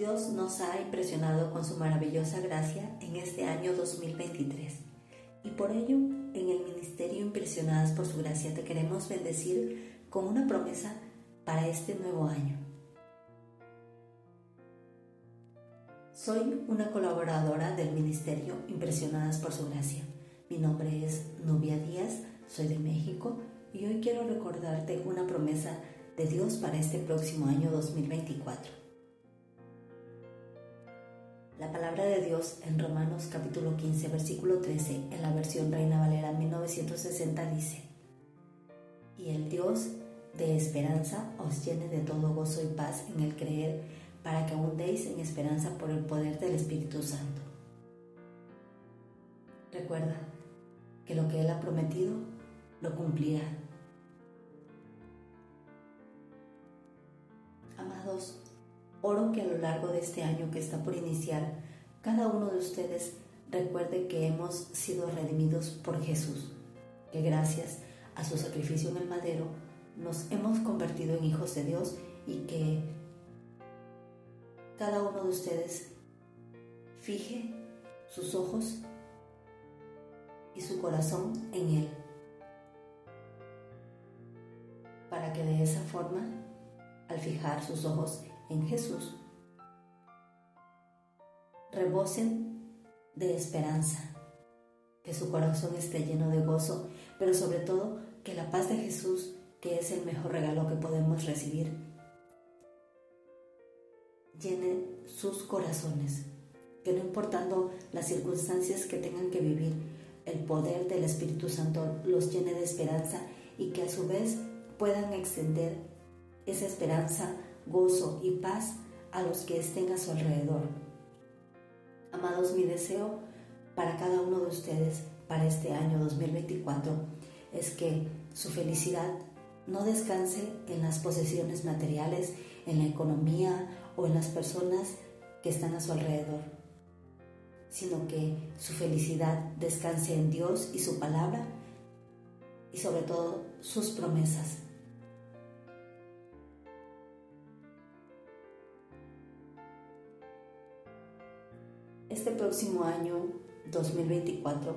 Dios nos ha impresionado con su maravillosa gracia en este año 2023 y por ello en el Ministerio Impresionadas por su gracia te queremos bendecir con una promesa para este nuevo año. Soy una colaboradora del Ministerio Impresionadas por su gracia. Mi nombre es Nubia Díaz, soy de México y hoy quiero recordarte una promesa de Dios para este próximo año 2024. La palabra de Dios en Romanos capítulo 15 versículo 13 en la versión Reina Valera 1960 dice, Y el Dios de esperanza os llene de todo gozo y paz en el creer para que abundéis en esperanza por el poder del Espíritu Santo. Recuerda que lo que Él ha prometido lo cumplirá. Amados, oro que a lo largo de este año que está por iniciar, cada uno de ustedes recuerde que hemos sido redimidos por Jesús, que gracias a su sacrificio en el madero nos hemos convertido en hijos de Dios y que cada uno de ustedes fije sus ojos y su corazón en Él, para que de esa forma, al fijar sus ojos en Jesús, rebosen de esperanza, que su corazón esté lleno de gozo, pero sobre todo que la paz de Jesús, que es el mejor regalo que podemos recibir, llene sus corazones, que no importando las circunstancias que tengan que vivir, el poder del Espíritu Santo los llene de esperanza y que a su vez puedan extender esa esperanza, gozo y paz a los que estén a su alrededor. Amados, mi deseo para cada uno de ustedes para este año 2024 es que su felicidad no descanse en las posesiones materiales, en la economía o en las personas que están a su alrededor, sino que su felicidad descanse en Dios y su palabra y sobre todo sus promesas. Este próximo año 2024,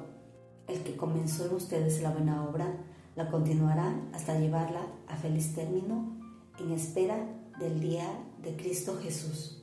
el que comenzó en ustedes la buena obra, la continuará hasta llevarla a feliz término en espera del día de Cristo Jesús.